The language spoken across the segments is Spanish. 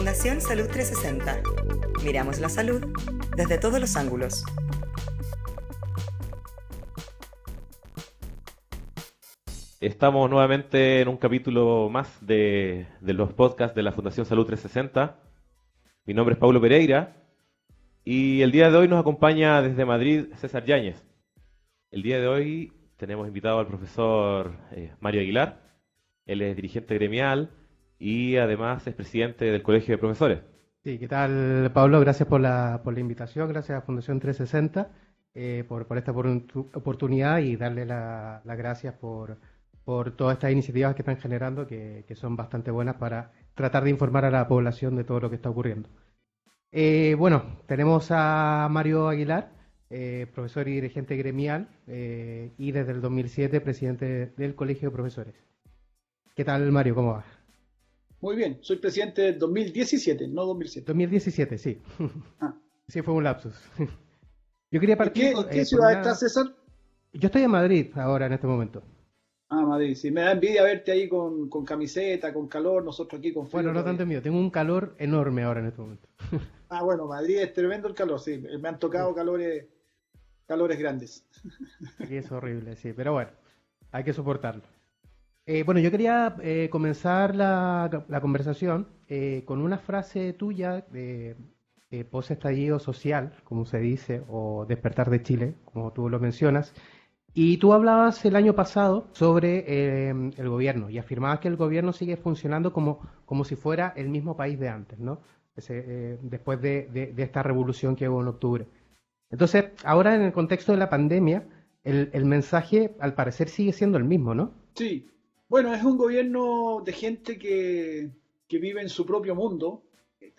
Fundación Salud 360. Miramos la salud desde todos los ángulos. Estamos nuevamente en un capítulo más de, los podcasts de la Fundación Salud 360. Mi nombre es Pablo Pereira y el día de hoy nos acompaña desde Madrid César Yáñez. El día de hoy tenemos invitado al profesor eh, Mario Aguilar. Él es dirigente gremial y además es presidente del Colegio de Profesores. Sí, ¿qué tal Pablo? Gracias por la, por la invitación, gracias a Fundación 360 eh, por, por, esta oportunidad y darle las la gracias por, por todas estas iniciativas que están generando, que, que, son bastante buenas para tratar de informar a la población de todo lo que está ocurriendo. Eh, bueno, tenemos a Mario Aguilar, eh, profesor y dirigente gremial eh, y desde el 2007 presidente del Colegio de Profesores. ¿Qué tal, Mario? ¿Cómo va? Muy bien, soy presidente del 2017, no 2007. 2017, sí. Ah. Sí, fue un lapsus. Yo quería partir. ¿En qué, ciudad estás, César? Yo estoy en Madrid ahora, en este momento. Ah, Madrid, sí. Me da envidia verte ahí con, con camiseta, con calor, nosotros aquí con frío. Bueno, no tanto mío, tengo un calor enorme ahora en este momento. Ah, bueno, Madrid es tremendo el calor, sí. Me han tocado calores, calores grandes. Sí, es horrible, sí, pero bueno, hay que soportarlo. Eh, bueno, yo quería eh, comenzar la, conversación eh, con una frase tuya de post-estallido social, como se dice, o despertar de Chile, como tú lo mencionas, y tú hablabas el año pasado sobre eh, el gobierno y afirmabas que el gobierno sigue funcionando como, como si fuera el mismo país de antes, ¿no? Después de, esta revolución que hubo en octubre. Entonces, ahora en el contexto de la pandemia, el, mensaje al parecer sigue siendo el mismo, ¿no? Sí. Bueno, es un gobierno de gente que, que vive en su propio mundo.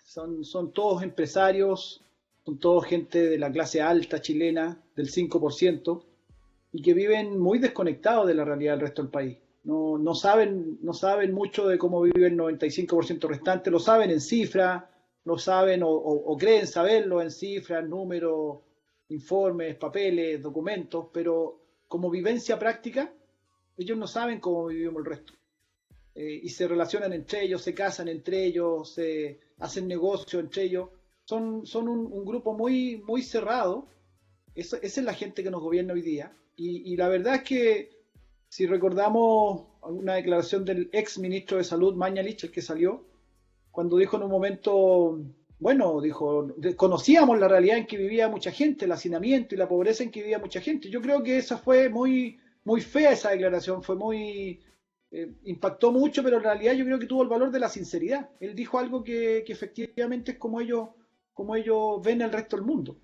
Son, son todos empresarios, son todos gente de la clase alta chilena, del 5% y que viven muy desconectados de la realidad del resto del país. No, no, saben, no saben mucho de cómo vive el 95% restante, lo saben en cifras, lo saben o, creen saberlo en cifras, números, informes, papeles, documentos, pero como vivencia práctica, ellos no saben cómo vivimos el resto. Eh, y se relacionan entre ellos, se casan entre ellos, se hacen negocios entre ellos. Son, son un, grupo muy, muy cerrado. esa es la gente que nos gobierna hoy día. Y, la verdad es que si recordamos una declaración del ex ministro de Salud, Mañalich, el que salió, cuando dijo en un momento, bueno, dijo, conocíamos la realidad en que vivía mucha gente, el hacinamiento y la pobreza en que vivía mucha gente. Yo creo que esa fue muy, muy fea esa declaración, fue muy, eh, impactó mucho, pero en realidad yo creo que tuvo el valor de la sinceridad. Él dijo algo que, efectivamente es como ellos, como ellos ven el resto del mundo.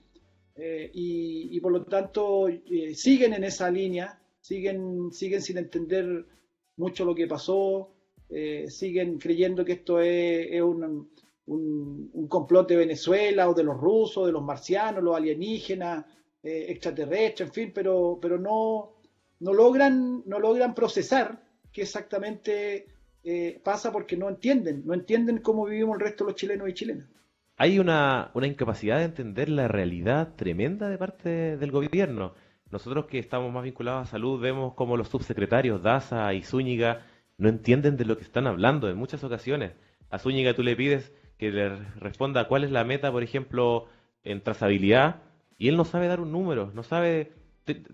Eh, y, por lo tanto eh, siguen en esa línea, siguen, siguen sin entender mucho lo que pasó, siguen creyendo que esto es, un, un, complot de Venezuela o de los rusos, de los marcianos, los alienígenas, extraterrestres, en fin, pero, pero no, no, logran, no logran procesar qué exactamente pasa porque no entienden, no entienden cómo vivimos el resto de los chilenos y chilenas hay una, incapacidad de entender la realidad tremenda de parte del gobierno. Nosotros que estamos más vinculados a salud vemos como los subsecretarios Daza y Zúñiga no entienden de lo que están hablando en muchas ocasiones. A Zúñiga tú le pides que le responda cuál es la meta, por ejemplo, en trazabilidad, y él no sabe dar un número, no sabe...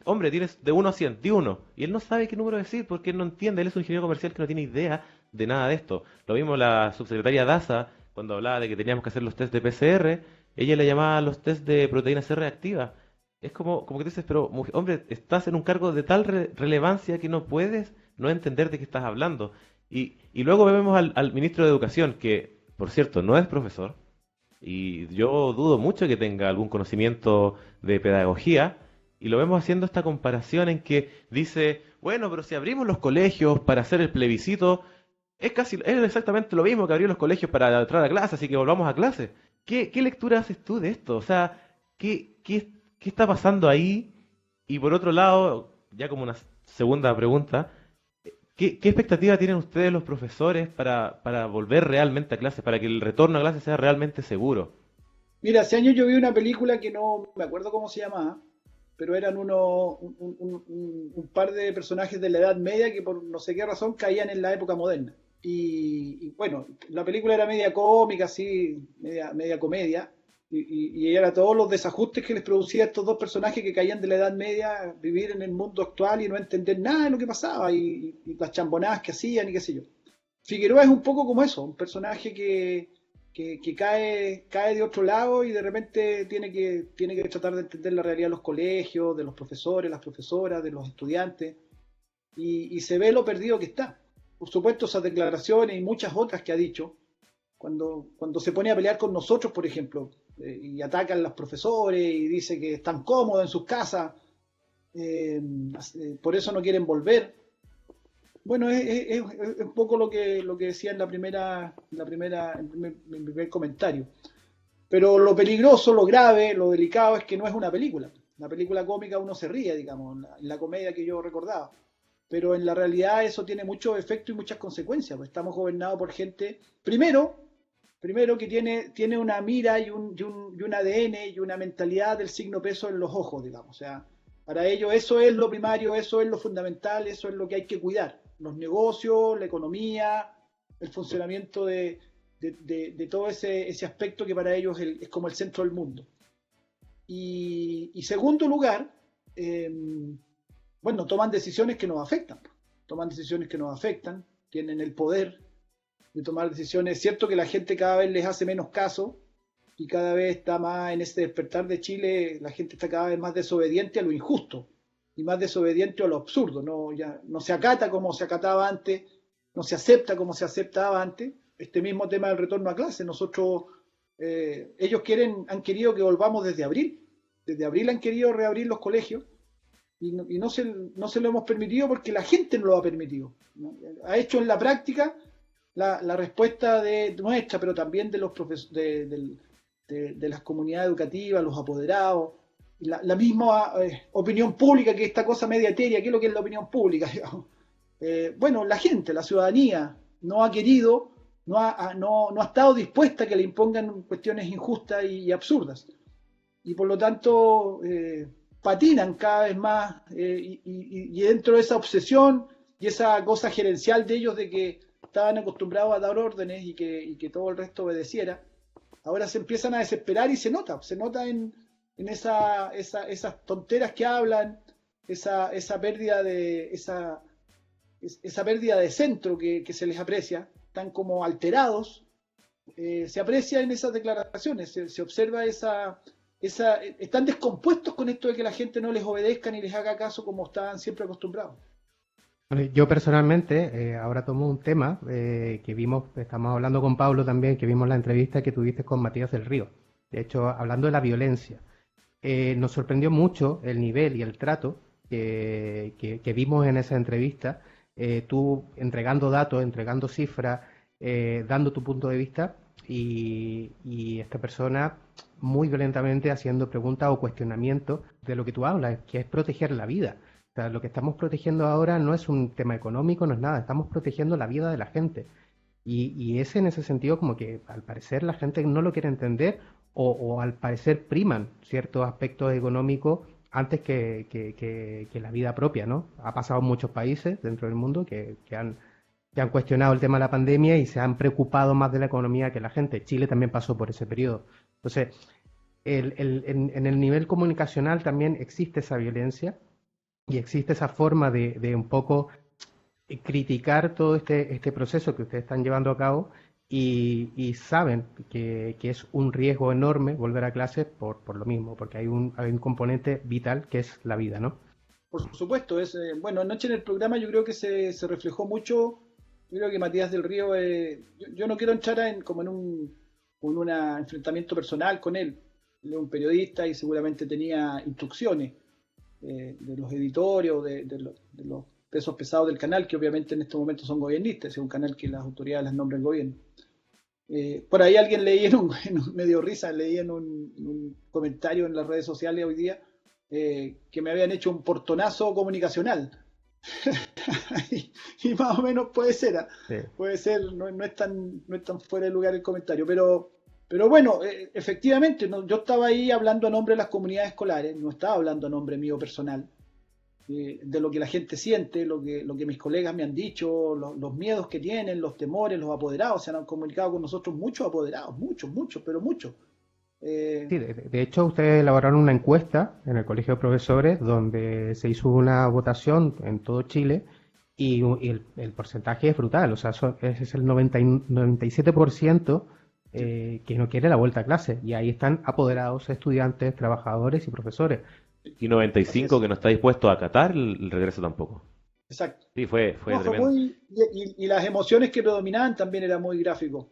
hombre, tienes de 1 a 100, di uno. Y él no sabe qué número decir porque él no entiende, él es un ingeniero comercial que no tiene idea de nada de esto. Lo mismo la subsecretaria Daza, cuando hablaba de que teníamos que hacer los test de PCR, ella le llamaba los test de proteína C reactiva. Es como, como que dices, pero hombre, estás en un cargo de tal relevancia que no puedes no entender de qué estás hablando. Y, y luego vemos al, ministro de Educación, que por cierto no es profesor, y yo dudo mucho que tenga algún conocimiento de pedagogía, y lo vemos haciendo esta comparación en que dice, bueno, pero si abrimos los colegios para hacer el plebiscito, es casi, es exactamente lo mismo que abrió los colegios para entrar a clase, así que volvamos a clase. ¿Qué, lectura haces tú de esto? O sea, ¿qué, qué, qué está pasando ahí? Y por otro lado, ya como una segunda pregunta, ¿qué, qué expectativa tienen ustedes los profesores para, para volver realmente a clase, para que el retorno a clase sea realmente seguro? Mira, hace años yo vi una película que no me acuerdo cómo se llamaba, pero eran uno, un, par de personajes de la Edad Media que por no sé qué razón caían en la época moderna Y, bueno, la película era media cómica, así, media, media comedia, y, y, era todos los desajustes que les producía a estos dos personajes que caían de la Edad Media, vivir en el mundo actual y no entender nada de lo que pasaba, y, las chambonadas que hacían y qué sé yo. Figueroa es un poco como eso, un personaje que, que, cae, cae de otro lado y de repente tiene que, tiene que tratar de entender la realidad de los colegios, de los profesores, las profesoras, de los estudiantes, y, se ve lo perdido que está. Por supuesto, esas declaraciones y muchas otras que ha dicho, cuando, cuando se pone a pelear con nosotros, por ejemplo, eh, y atacan a los profesores y dice que están cómodos en sus casas, eh, eh, por eso no quieren volver. Bueno, es, un poco lo que, lo que decía en la primera, la primera, mi primer comentario. Pero lo peligroso, lo grave, lo delicado es que no es una película. La película cómica uno se ríe, digamos, en la, comedia que yo recordaba. Pero en la realidad eso tiene mucho efecto y muchas consecuencias. Pues estamos gobernados por gente, primero, primero que tiene, tiene una mira y un, y, un, y un ADN y una mentalidad del signo peso en los ojos, digamos. O sea, para ellos eso es lo primario, eso es lo fundamental, eso es lo que hay que cuidar los negocios, la economía, el funcionamiento de, todo ese, aspecto que para ellos es, como el centro del mundo. Y, segundo lugar, em, bueno, toman decisiones que nos afectan, toman decisiones que nos afectan, tienen el poder de tomar decisiones. Es cierto que la gente cada vez les hace menos caso y cada vez está más en ese despertar de Chile, la gente está cada vez más desobediente a lo injusto y más desobediente a lo absurdo. No, ya, no se acata como se acataba antes, no se acepta como se aceptaba antes. Este mismo tema del retorno a clase, nosotros, eh, ellos quieren, han querido que volvamos desde abril. Desde abril han querido reabrir los colegios y no, se, no se lo hemos permitido porque la gente no lo ha permitido. Ha hecho en la práctica la, respuesta de nuestra, pero también de los de, de las comunidades educativas, los apoderados, la, misma eh, opinión pública que esta cosa media etérea, ¿qué es lo que es la opinión pública? Eh, bueno, la gente, la ciudadanía, no ha querido, no ha, no, no ha estado dispuesta a que le impongan cuestiones injustas y, absurdas. Y por lo tanto, eh, patinan cada vez más y, y, dentro de esa obsesión y esa cosa gerencial de ellos de que estaban acostumbrados a dar órdenes y que, y que todo el resto obedeciera, ahora se empiezan a desesperar y se nota, se nota en, en esa, esas tonteras que hablan, esa, esa pérdida de esa, esa pérdida de centro que, se les aprecia, están como alterados, eh, se aprecia en esas declaraciones, se, observa esa, esa, están descompuestos con esto de que la gente no les obedezca ni les haga caso como estaban siempre acostumbrados. Yo personalmente, eh, ahora tomo un tema eh, que vimos, estamos hablando con Pablo también, que vimos la entrevista que tuviste con Matías del Río. De hecho, hablando de la violencia. Eh, nos sorprendió mucho el nivel y el trato que, vimos en esa entrevista, eh, tú entregando datos, entregando cifras, eh, dando tu punto de vista y, esta persona muy violentamente haciendo preguntas o cuestionamientos de lo que tú hablas, que es proteger la vida. Lo que estamos protegiendo ahora no es un tema económico, no es nada, estamos protegiendo la vida de la gente. Y, y es en ese sentido como que al parecer la gente no lo quiere entender o, al parecer priman ciertos aspectos económicos antes que, la vida propia, ¿no? Ha pasado en muchos países dentro del mundo que, han, han cuestionado el tema de la pandemia y se han preocupado más de la economía que la gente. Chile también pasó por ese periodo. Entonces, en, el nivel comunicacional también existe esa violencia y existe esa forma de, un poco criticar todo este, este proceso que ustedes están llevando a cabo y, saben que, es un riesgo enorme volver a clase por, por lo mismo, porque hay un, hay un componente vital que es la vida, ¿no? Por supuesto, es eh, bueno, anoche en el programa yo creo que se, se reflejó mucho, yo creo que Matías del Río, eh, yo, no quiero entrar en, como en un, un enfrentamiento personal con él, él es un periodista y seguramente tenía instrucciones eh, de los editorios, de, de, de los pesos pesados del canal, que obviamente en estos momentos son gobiernistas, es un canal que las autoridades las nombran gobierno. Eh, por ahí alguien leí en un, medio risa, leí en un, comentario en las redes sociales hoy día eh, que me habían hecho un portonazo comunicacional. y, más o menos puede ser, ¿ah? puede ser, no, es tan, no es tan fuera de lugar el comentario, pero, pero bueno, eh, efectivamente, yo estaba ahí hablando a nombre de las comunidades escolares, no estaba hablando a nombre mío personal. Eh, de lo que la gente siente, lo que, lo que mis colegas me han dicho, los miedos que tienen, los temores, los apoderados. Se han comunicado con nosotros muchos apoderados, muchos, muchos, pero muchos. Eh, sí, de, hecho, ustedes elaboraron una encuesta en el Colegio de Profesores donde se hizo una votación en todo Chile y, el, porcentaje es brutal, o sea, ese es el 90, 97% eh, que no quiere la vuelta a clase. Y ahí están apoderados, estudiantes, trabajadores y profesores. Y 95 que no está dispuesto a acatar el, regreso tampoco. Exacto. Sí, fue, fue y, las emociones que predominaban también era muy gráfico.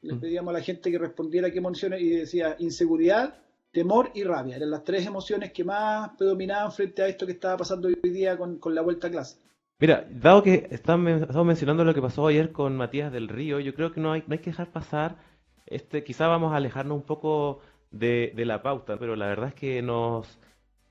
Les mm. pedíamos a la gente que respondiera qué emociones y decía inseguridad, temor y rabia. Eran las tres emociones que más predominaban frente a esto que estaba pasando hoy día con, la vuelta a clase. Mira, dado que estamos mencionando lo que pasó ayer con Matías del Río, yo creo que no hay, no hay que dejar pasar, este, quizá vamos a alejarnos un poco de, de la pauta, pero la verdad es que nos,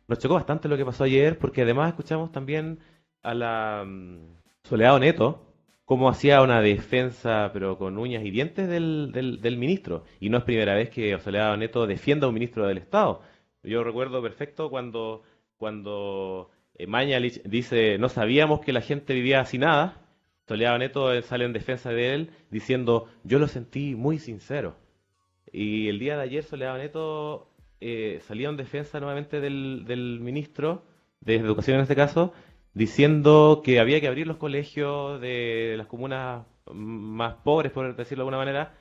nos chocó bastante lo que pasó ayer, porque además escuchamos también a la um, Soledad Neto, cómo hacía una defensa, pero con uñas y dientes del, del, ministro. Y no es primera vez que Soledad Neto defienda a un ministro del Estado. Yo recuerdo perfecto cuando, cuando eh, Mañalich dice, no sabíamos que la gente vivía sin nada. Soledad Neto sale en defensa de él diciendo, yo lo sentí muy sincero. Y el día de ayer Soledad Neto eh, salía en defensa nuevamente del, ministro de Educación en este caso, diciendo que había que abrir los colegios de las comunas más pobres, por decirlo de alguna manera,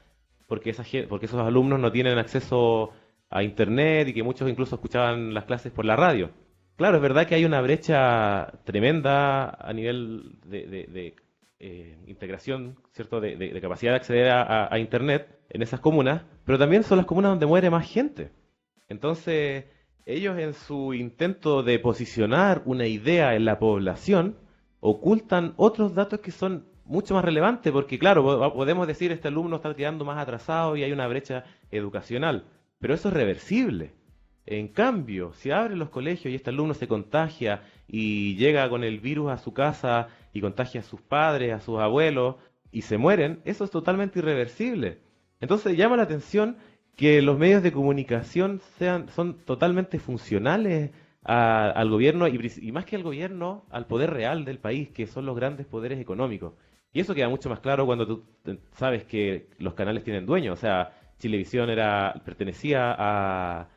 porque, esa, porque esos alumnos no tienen acceso a Internet y que muchos incluso escuchaban las clases por la radio. Claro, es verdad que hay una brecha tremenda a nivel de, eh, integración, ¿cierto? De, capacidad de acceder a Internet en esas comunas, pero también son las comunas donde muere más gente. Entonces, ellos en su intento de posicionar una idea en la población, ocultan otros datos que son mucho más relevantes, porque claro, podemos decir este alumno está quedando más atrasado y hay una brecha educacional, pero eso es reversible. En cambio, si abren los colegios y este alumno se contagia y llega con el virus a su casa y contagia a sus padres, a sus abuelos y se mueren, eso es totalmente irreversible. Entonces llama la atención que los medios de comunicación sean son totalmente funcionales al gobierno y, más que al gobierno, al poder real del país, que son los grandes poderes económicos. Y eso queda mucho más claro cuando tú sabes que los canales tienen dueños. O sea, Chilevisión era pertenecía a,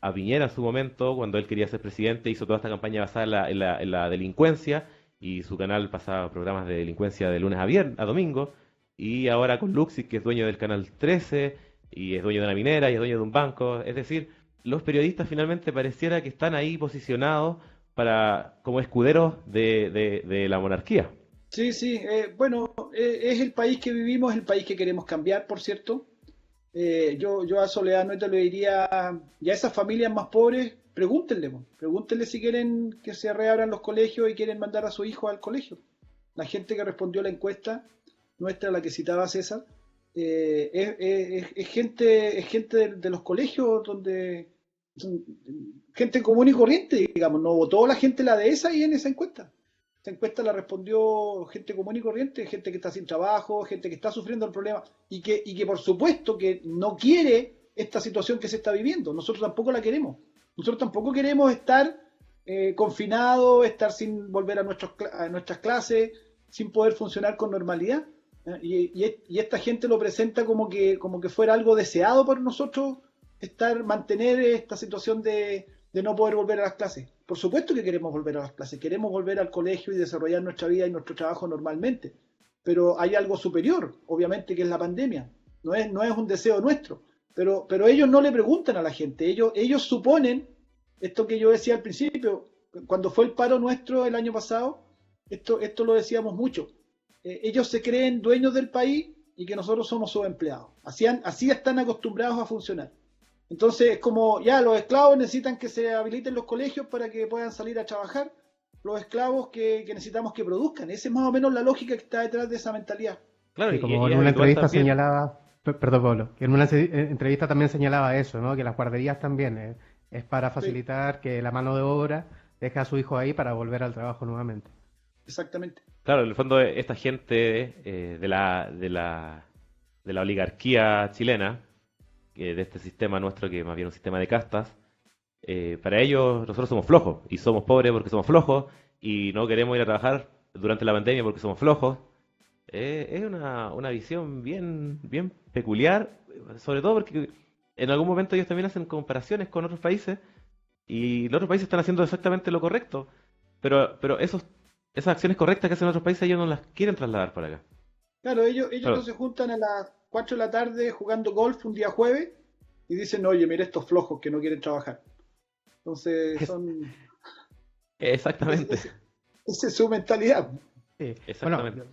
a Piñera en su momento, cuando él quería ser presidente, hizo toda esta campaña basada en la, en la, delincuencia y su canal pasaba programas de delincuencia de lunes a, viernes, a domingo. Y ahora con Luxi, que es dueño del canal 13, y es dueño de una minera y es dueño de un banco. Es decir, los periodistas finalmente pareciera que están ahí posicionados para como escuderos de, de, la monarquía. Sí, sí, eh, bueno, eh, es el país que vivimos, el país que queremos cambiar, por cierto. Eh, yo, yo a Soledad Nueto le diría, y a esas familias más pobres, pregúntenle, pregúntenle si quieren que se reabran los colegios y quieren mandar a su hijo al colegio. La gente que respondió a la encuesta nuestra, la que citaba César, eh, es, gente, es gente de, los colegios donde gente común y corriente, digamos, no votó la gente la de esa y en esa encuesta. Esa encuesta la respondió gente común y corriente, gente que está sin trabajo, gente que está sufriendo el problema y que, y que por supuesto que no quiere esta situación que se está viviendo. Nosotros tampoco la queremos. Nosotros tampoco queremos estar eh, confinados, estar sin volver a, nuestros, a nuestras clases, sin poder funcionar con normalidad. Y, esta gente lo presenta como que, como que fuera algo deseado por nosotros estar, mantener esta situación de, no poder volver a las clases. Por supuesto que queremos volver a las clases, queremos volver al colegio y desarrollar nuestra vida y nuestro trabajo normalmente. Pero hay algo superior, obviamente, que es la pandemia. No es, no es un deseo nuestro. Pero, pero ellos no le preguntan a la gente. Ellos, ellos suponen, esto que yo decía al principio, cuando fue el paro nuestro el año pasado, esto, esto lo decíamos mucho. Eh, ellos se creen dueños del país y que nosotros somos sus empleados. Así, así están acostumbrados a funcionar. Entonces es como, ya, los esclavos necesitan que se habiliten los colegios para que puedan salir a trabajar, los esclavos que, necesitamos que produzcan. Esa es más o menos la lógica que está detrás de esa mentalidad. Claro, y como en una entrevista señalaba, perdón Pablo, que en una entrevista también señalaba eso, ¿no? que las guarderías también eh, es para facilitar que la mano de obra deje a su hijo ahí para volver al trabajo nuevamente. Exactamente. Claro, en el fondo esta gente eh, de, la, de, la, de la oligarquía chilena, de este sistema nuestro que más bien un sistema de castas, eh, para ellos nosotros somos flojos y somos pobres porque somos flojos y no queremos ir a trabajar durante la pandemia porque somos flojos. Eh, es una, una visión bien, bien peculiar, sobre todo porque en algún momento ellos también hacen comparaciones con otros países y los otros países están haciendo exactamente lo correcto, pero, pero esos, esas acciones correctas que hacen otros países ellos no las quieren trasladar para acá. Claro, ellos, ellos no se juntan a las 4 de la tarde jugando golf un día jueves y dicen, oye, mira estos flojos que no quieren trabajar. Entonces son... Exactamente. Esa es su mentalidad. Sí. Exactamente.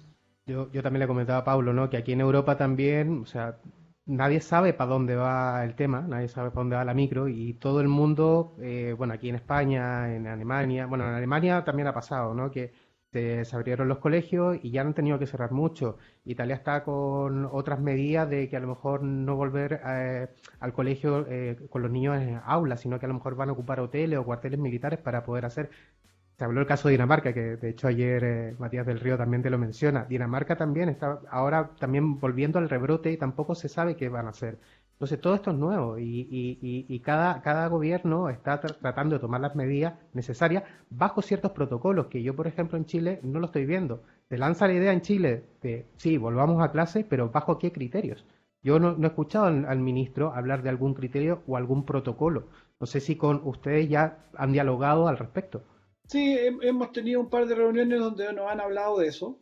yo, yo también le comentaba a Pablo, ¿no? Que aquí en Europa también, o sea, nadie sabe para dónde va el tema, nadie sabe para dónde va la micro y todo el mundo, eh, bueno, aquí en España, en Alemania, bueno, en Alemania también ha pasado, ¿no? Que se, abrieron los colegios y ya han tenido que cerrar mucho. Italia está con otras medidas de que a lo mejor no volver eh, al colegio eh, con los niños en aulas, sino que a lo mejor van a ocupar hoteles o cuarteles militares para poder hacer se habló el caso de Dinamarca, que de hecho ayer eh, Matías del Río también te lo menciona. Dinamarca también está ahora también volviendo al rebrote y tampoco se sabe qué van a hacer. Entonces todo esto es nuevo y, cada, cada gobierno está tratando de tomar las medidas necesarias bajo ciertos protocolos que yo, por ejemplo, en Chile no lo estoy viendo. Se lanza la idea en Chile de, sí, volvamos a clase, pero ¿bajo qué criterios? Yo no, he escuchado al, ministro hablar de algún criterio o algún protocolo. No sé si con ustedes ya han dialogado al respecto. Sí, hemos tenido un par de reuniones donde nos han hablado de eso,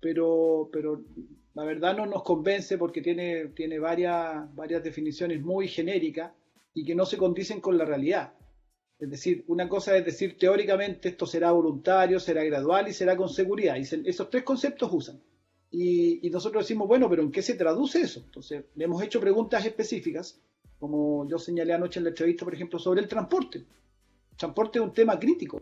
pero, pero la verdad no nos convence porque tiene, tiene varias, varias definiciones muy genéricas y que no se condicen con la realidad. Es decir, una cosa es decir teóricamente esto será voluntario, será gradual y será con seguridad. Y esos tres conceptos usan. Y, y, nosotros decimos, bueno, pero ¿en qué se traduce eso? Entonces, le hemos hecho preguntas específicas, como yo señalé anoche en la entrevista, por ejemplo, sobre el transporte. El transporte es un tema crítico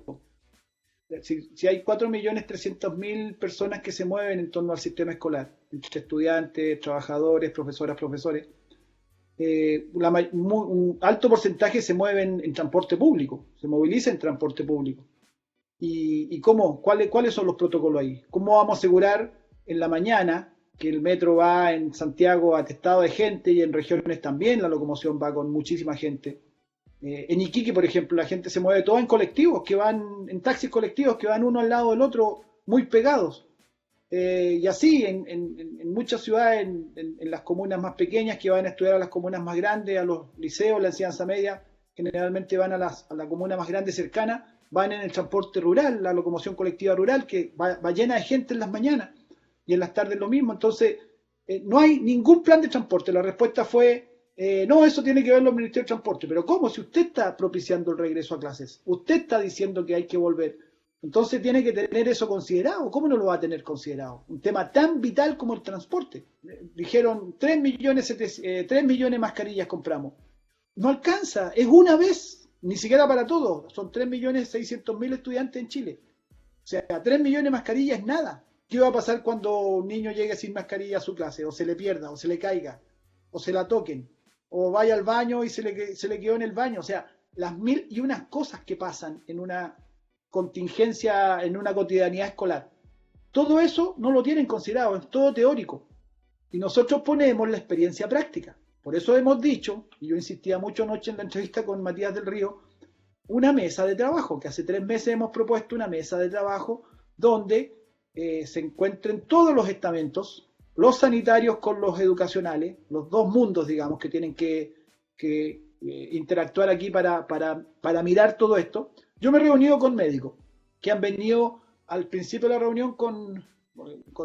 si, hay 4.300.000 personas que se mueven en torno al sistema escolar, entre estudiantes, trabajadores, profesoras, profesores, eh, un alto porcentaje se mueven en transporte público, se moviliza en transporte público. ¿Y, cómo? ¿Cuáles, ¿Cuáles son los protocolos ahí? ¿Cómo vamos a asegurar en la mañana que el metro va en Santiago atestado de gente y en regiones también la locomoción va con muchísima gente? Eh, en Iquique, por ejemplo, la gente se mueve toda en colectivos, que van, en taxis colectivos, que van uno al lado del otro, muy pegados. Eh, y así, en, muchas ciudades, en, las comunas más pequeñas, que van a estudiar a las comunas más grandes, a los liceos, la enseñanza media, generalmente van a, la comuna más grande cercana, van en el transporte rural, la locomoción colectiva rural, que va, llena de gente en las mañanas y en las tardes lo mismo. Entonces, eh, no hay ningún plan de transporte. La respuesta fue eh, no, eso tiene que ver los ministerios de transporte. Pero ¿cómo? Si usted está propiciando el regreso a clases, usted está diciendo que hay que volver. Entonces tiene que tener eso considerado. ¿Cómo no lo va a tener considerado? Un tema tan vital como el transporte. Dijeron 3 millones, eh, 3 millones de mascarillas compramos. No alcanza, es una vez, ni siquiera para todos. Son 3 millones 600 mil estudiantes en Chile. O sea, 3 millones de mascarillas es nada. ¿Qué va a pasar cuando un niño llegue sin mascarilla a su clase? O se le pierda, o se le caiga, o se la toquen o vaya al baño y se le, se le quedó en el baño. O sea, las mil y unas cosas que pasan en una contingencia, en una cotidianidad escolar. Todo eso no lo tienen considerado, es todo teórico. Y nosotros ponemos la experiencia práctica. Por eso hemos dicho, y yo insistía mucho anoche en la entrevista con Matías del Río, una mesa de trabajo, que hace tres meses hemos propuesto una mesa de trabajo donde eh, se encuentren todos los estamentos, los sanitarios con los educacionales, los dos mundos, digamos, que tienen que, eh, interactuar aquí para, mirar todo esto. Yo me he reunido con médicos que han venido al principio de la reunión con,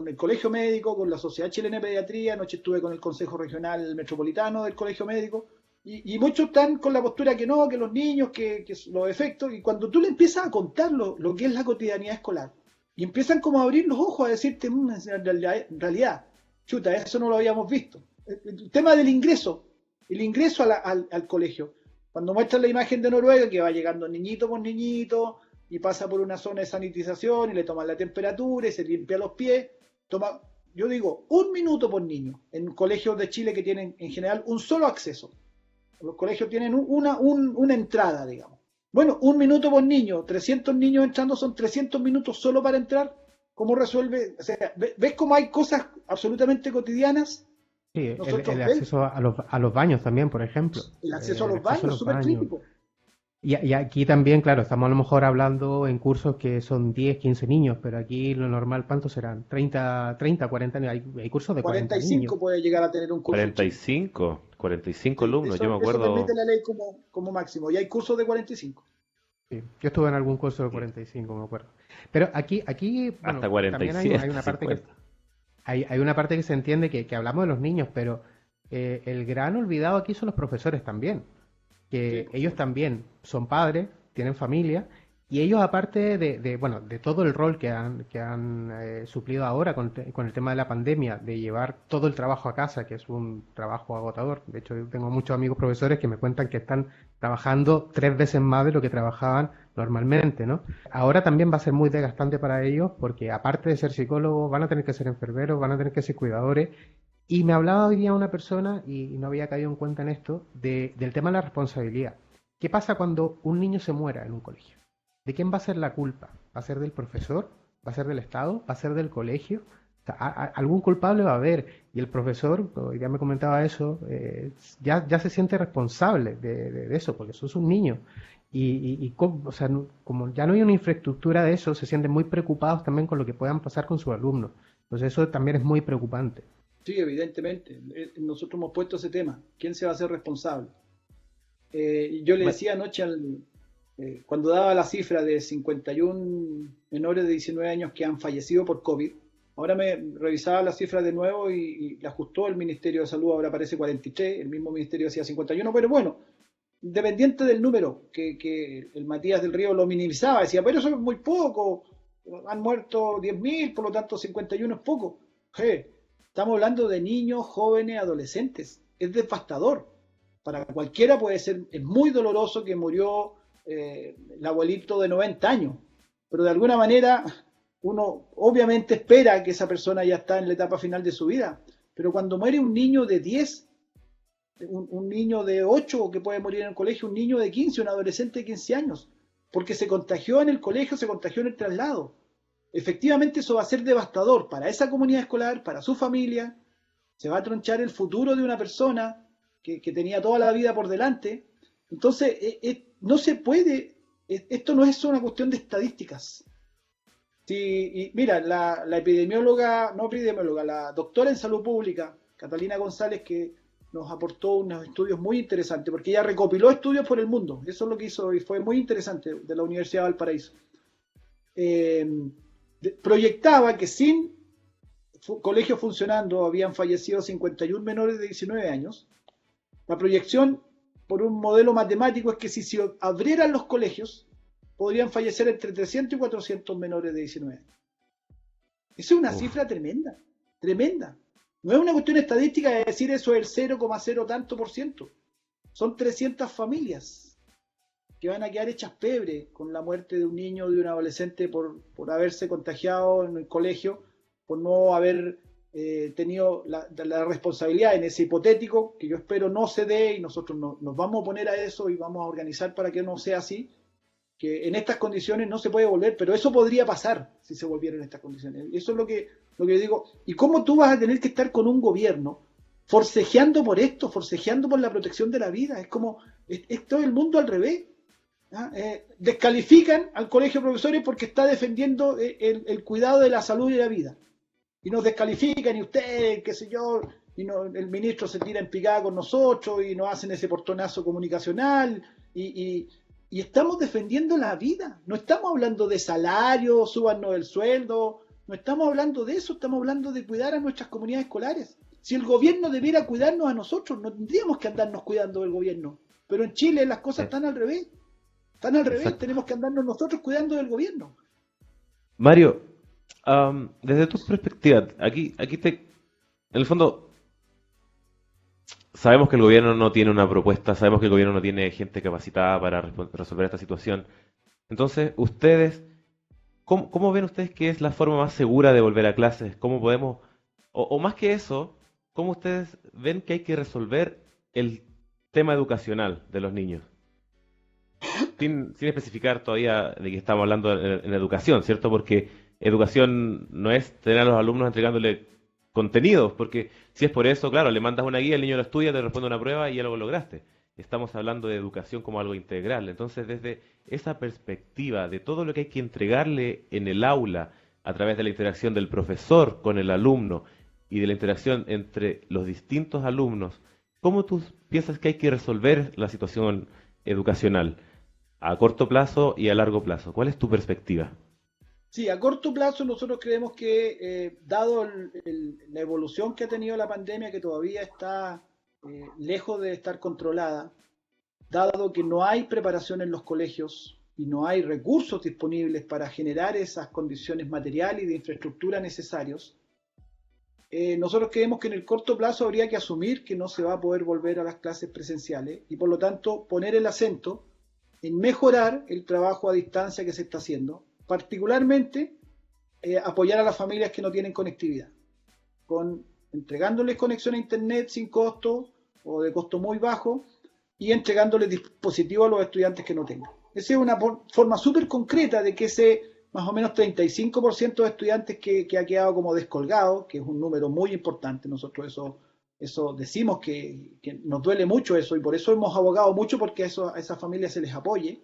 el Colegio Médico, con la Sociedad Chilena de Pediatría, anoche estuve con el Consejo Regional Metropolitano del Colegio Médico, y, muchos están con la postura que no, que los niños, que, los efectos, y cuando tú le empiezas a contar lo, que es la cotidianidad escolar, y empiezan como a abrir los ojos a decirte, mm, en realidad, Chuta, eso no lo habíamos visto. El tema del ingreso, el ingreso al, colegio. Cuando muestran la imagen de Noruega, que va llegando niñito por niñito y pasa por una zona de sanitización y le toman la temperatura y se limpia los pies, toma, yo digo, un minuto por niño en colegios de Chile que tienen en general un solo acceso. Los colegios tienen una, una entrada, digamos. Bueno, un minuto por niño, 300 niños entrando son 300 minutos solo para entrar ¿Cómo resuelve? O sea, ¿ves cómo hay cosas absolutamente cotidianas? Sí, el, acceso a los, a los, baños también, por ejemplo. El acceso a los baños, súper crítico. Y, aquí también, claro, estamos a lo mejor hablando en cursos que son 10, 15 niños, pero aquí lo normal, ¿cuántos serán? 30, 30 40 Hay, hay cursos de 45 niños. puede llegar a tener un curso. 45, 45 alumnos, yo me acuerdo. Eso permite la ley como, como máximo, y hay cursos de 45. Sí, yo estuve en algún curso de 45, me acuerdo. Pero aquí, aquí bueno, Hasta 47, también hay, una parte que hay, hay, una parte que se entiende que, que hablamos de los niños, pero eh, el gran olvidado aquí son los profesores también que ellos también son padres, tienen familia, y ellos aparte de, bueno, de todo el rol que han, que han eh, suplido ahora con, el tema de la pandemia, de llevar todo el trabajo a casa, que es un trabajo agotador. De hecho, yo tengo muchos amigos profesores que me cuentan que están trabajando tres veces más de lo que trabajaban normalmente, ¿no? Ahora también va a ser muy desgastante para ellos porque aparte de ser psicólogos, van a tener que ser enfermeros, van a tener que ser cuidadores y me hablaba hoy día una persona, y no había caído en cuenta en esto, de, del tema de la responsabilidad. ¿Qué pasa cuando un niño se muera en un colegio? ¿De quién va a ser la culpa? ¿Va a ser del profesor? ¿Va a ser del Estado? ¿Va a ser del colegio? Algún culpable va a haber. Y el profesor, día me comentaba eso, eh, ya, ya se siente responsable de, eso, porque eso es un niño. Y, y, o sea, como ya no hay una infraestructura de eso, se sienten muy preocupados también con lo que puedan pasar con sus alumnos. Entonces eso también es muy preocupante. Sí, evidentemente. Eh, nosotros hemos puesto ese tema. ¿Quién se va a hacer responsable? Eh, yo le decía anoche, al, eh, cuando daba la cifra de 51 menores de 19 años que han fallecido por COVID, ahora me revisaba la cifra de nuevo y, la ajustó el Ministerio de Salud, ahora aparece 43, el mismo Ministerio decía 51, pero bueno, independiente del número, que, el Matías del Río lo minimizaba, decía, pero eso es muy poco, han muerto 10.000, por lo tanto 51 es poco. Estamos hablando de niños, jóvenes, adolescentes. Es devastador. Para cualquiera puede ser, es muy doloroso que murió eh, el abuelito de 90 años, pero de alguna manera uno obviamente espera que esa persona ya está en la etapa final de su vida. Pero cuando muere un niño de 10, un, niño de 8 que puede morir en el colegio, un niño de 15, un adolescente de 15 años, porque se contagió en el colegio, se contagió en el traslado efectivamente eso va a ser devastador para esa comunidad escolar, para su familia, se va a tronchar el futuro de una persona que, tenía toda la vida por delante. Entonces, eh, eh, no se puede, eh, esto no es una cuestión de estadísticas. Y mira, la, epidemióloga, no epidemióloga, la doctora en salud pública, Catalina González, que nos aportó unos estudios muy interesantes, porque ella recopiló estudios por el mundo, eso es lo que hizo y fue muy interesante de la Universidad de Valparaíso proyectaba que sin colegio funcionando habían fallecido 51 menores de 19 años. La proyección por un modelo matemático es que si se abrieran los colegios, podrían fallecer entre 300 y 400 menores de 19 años. Esa es una cifra tremenda, tremenda. No es una cuestión estadística de decir eso es el 0,0 tanto por ciento. Son 300 familias que van a quedar hechas pebre con la muerte de un niño o de un adolescente por, por haberse contagiado en el colegio, por no haber eh, tenido la, responsabilidad en ese hipotético, que yo espero no se dé y nosotros nos vamos a poner a eso y vamos a organizar para que no sea así, que en estas condiciones no se puede volver, pero eso podría pasar si se volviera en estas condiciones. Eso es lo que, lo que yo digo. ¿Y cómo tú vas a tener que estar con un gobierno forcejeando por esto, forcejeando por la protección de la vida? Es como, es todo el mundo al revés. ¿ah? Eh, descalifican al colegio de profesores porque está defendiendo eh, el, cuidado de la salud y la vida. Y nos descalifican y ustedes, qué sé yo, y no, el ministro se tira en picada con nosotros y nos hacen ese portonazo comunicacional y, estamos defendiendo la vida. No estamos hablando de salario, súbanos el sueldo, no estamos hablando de eso, estamos hablando de cuidar a nuestras comunidades escolares. Si el gobierno debiera cuidarnos a nosotros, no tendríamos que andarnos cuidando del gobierno. Pero en Chile las cosas están al revés. Están al revés, tenemos que andarnos nosotros cuidando del gobierno. Mario, desde tu perspectiva, aquí, aquí te, en el fondo, sabemos que el gobierno no tiene una propuesta, sabemos que el gobierno no tiene gente capacitada para resolver esta situación. Entonces, ustedes, ¿cómo, ven ustedes que es la forma más segura de volver a clases? ¿Cómo podemos, o más que eso, cómo ustedes ven que hay que resolver el tema educacional de los niños? sin, especificar todavía de que estamos hablando en, educación, ¿cierto? Porque educación no es tener a los alumnos entregándole contenidos, porque si es por eso, claro, le mandas una guía, el niño lo estudia, te responde una prueba y ya lo lograste. estamos hablando de educación como algo integral. Entonces, desde esa perspectiva de todo lo que hay que entregarle en el aula a través de la interacción del profesor con el alumno y de la interacción entre los distintos alumnos, ¿cómo tú piensas que hay que resolver la situación educacional a corto plazo y a largo plazo? ¿Cuál es tu perspectiva? Sí, a corto plazo nosotros creemos que, eh, dado la evolución que ha tenido la pandemia, que todavía está eh, lejos de estar controlada, dado que no hay preparación en los colegios y no hay recursos disponibles para generar esas condiciones materiales y de infraestructura necesarios, eh, nosotros creemos que en el corto plazo habría que asumir que no se va a poder volver a las clases presenciales y por lo tanto poner el acento en mejorar el trabajo a distancia que se está haciendo, particularmente eh, apoyar a las familias que no tienen conectividad, con entregándoles conexión a internet sin costo o de costo muy bajo y entregándoles dispositivos a los estudiantes que no tengan. Esa es una forma súper concreta de que ese más o menos 35% de estudiantes que, ha quedado como descolgado, que es un número muy importante, nosotros eso, eso decimos que, nos duele mucho eso y por eso hemos abogado mucho porque eso, a esas familias se les apoye.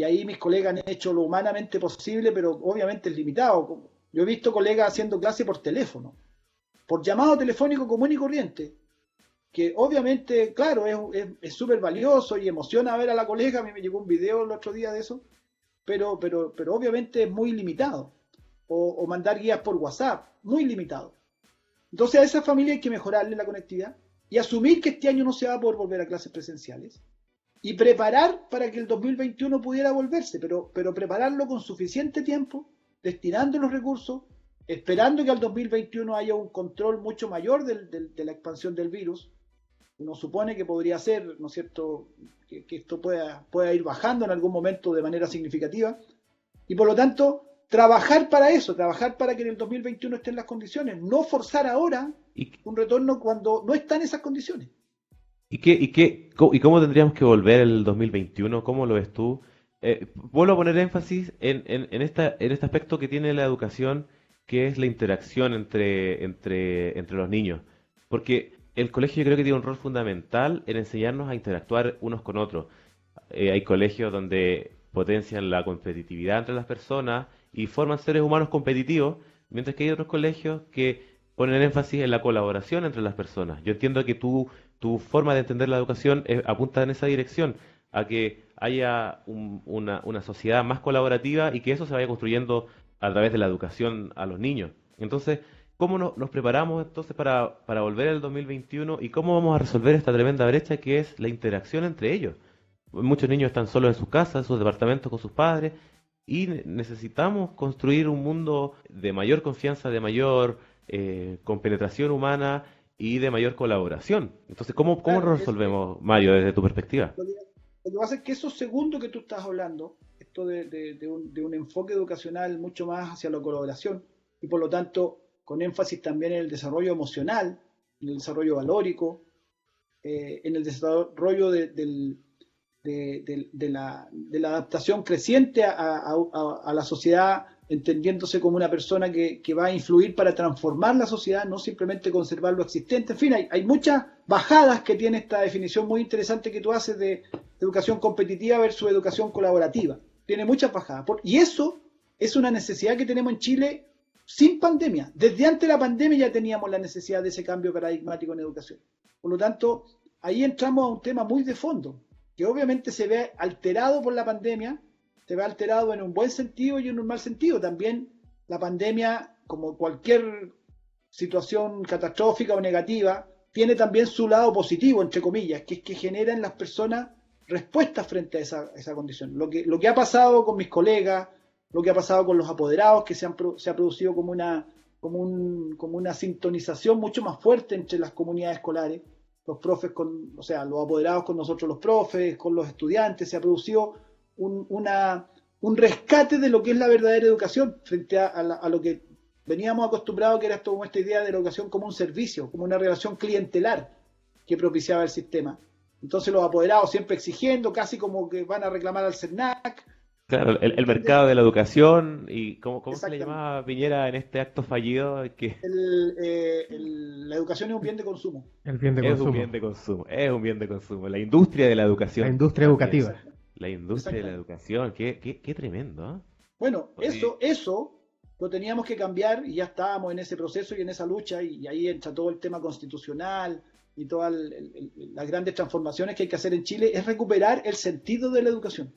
Y ahí mis colegas han hecho lo humanamente posible, pero obviamente es limitado. Yo he visto colegas haciendo clase por teléfono, por llamado telefónico común y corriente, que obviamente, claro, es súper valioso y emociona ver a la colega. A mí me llegó un video el otro día de eso pero, pero, pero obviamente es muy limitado. O, mandar guías por WhatsApp, muy limitado. Entonces a esa familia hay que mejorarle la conectividad y asumir que este año no se va a poder volver a clases presenciales y preparar para que el 2021 pudiera volverse, pero, pero prepararlo con suficiente tiempo, destinando los recursos, esperando que al 2021 haya un control mucho mayor de la expansión del virus. Uno supone que podría ser, ¿no es cierto?, que, esto pueda, pueda ir bajando en algún momento de manera significativa. Y por lo tanto, trabajar para eso, trabajar para que en el 2021 estén las condiciones, no forzar ahora un retorno cuando no están esas condiciones. ¿Y, qué, y, qué, y cómo tendríamos que volver el 2021? ¿Cómo lo ves tú? Eh, vuelvo a poner énfasis en, en, esta, en este aspecto que tiene la educación, que es la interacción entre, entre, entre los niños. Porque el colegio yo creo que tiene un rol fundamental en enseñarnos a interactuar unos con otros. Eh, hay colegios donde potencian la competitividad entre las personas y forman seres humanos competitivos, mientras que hay otros colegios que ponen énfasis en la colaboración entre las personas. Yo entiendo que tu, tu forma de entender la educación apunta en esa dirección, a que haya una, una sociedad más colaborativa y que eso se vaya construyendo a través de la educación a los niños. Entonces, ¿Cómo nos preparamos entonces para, volver al 2021 y cómo vamos a resolver esta tremenda brecha que es la interacción entre ellos? Muchos niños están solos en sus casas, en sus departamentos con sus padres y necesitamos construir un mundo de mayor confianza, de mayor eh, compenetración humana y de mayor colaboración. Entonces, ¿cómo, cómo lo resolvemos, Mario, desde tu perspectiva? Lo que, pasa es que eso segundo que tú estás hablando, esto de, un, de un enfoque educacional mucho más hacia la colaboración y por lo tanto con énfasis también en el desarrollo emocional, en el desarrollo valórico, eh, en el desarrollo de, la, adaptación creciente a, la sociedad, entendiéndose como una persona que, va a influir para transformar la sociedad, no simplemente conservar lo existente. En fin, hay, hay muchas bajadas que tiene esta definición muy interesante que tú haces de educación competitiva versus educación colaborativa. Tiene muchas bajadas. Y eso es una necesidad que tenemos en Chile sin pandemia. Desde antes de la pandemia ya teníamos la necesidad de ese cambio paradigmático en educación. Por lo tanto, ahí entramos a un tema muy de fondo, que obviamente se ve alterado por la pandemia, se ve alterado en un buen sentido y en un mal sentido. También la pandemia, como cualquier situación catastrófica o negativa, tiene también su lado positivo, entre comillas, que es que genera en las personas respuestas frente a esa, condición. Lo que, ha pasado con mis colegas, lo que ha pasado con los apoderados, que se, ha producido como una, sintonización mucho más fuerte entre las comunidades escolares, los profes o sea, los apoderados con nosotros los profes, con los estudiantes, se ha producido un, una, un rescate de lo que es la verdadera educación frente a, a, lo que veníamos acostumbrados, que era esto, como esta idea de la educación como un servicio, como una relación clientelar que propiciaba el sistema. Entonces los apoderados siempre exigiendo, casi como que van a reclamar al CERNAC, Claro, el, mercado de la educación y cómo, cómo se le llamaba Piñera en este acto fallido. Que... El, eh, la educación es un bien de consumo. El bien de Es consumo. un bien de consumo, es un bien de consumo. La industria de la educación. La industria educativa. La industria de la educación, qué, qué, qué tremendo. ¿eh? Bueno, eso, eso lo teníamos que cambiar y ya estábamos en ese proceso y en esa lucha y, y ahí entra todo el tema constitucional y todas las grandes transformaciones que hay que hacer en Chile, es recuperar el sentido de la educación.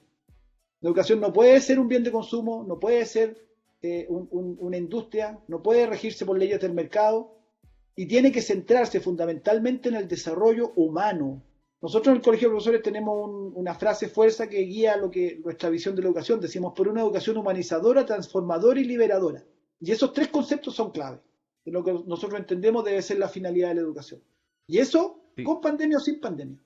La educación no puede ser un bien de consumo, no puede ser eh, un- un- una industria, no puede regirse por leyes del mercado y tiene que centrarse fundamentalmente en el desarrollo humano. Nosotros en el Colegio de Profesores tenemos un- una frase fuerza que guía lo que nuestra visión de la educación. Decimos por una educación humanizadora, transformadora y liberadora. Y esos tres conceptos son clave. De lo que nosotros entendemos debe ser la finalidad de la educación. Y eso Sí. con pandemia o sin pandemia.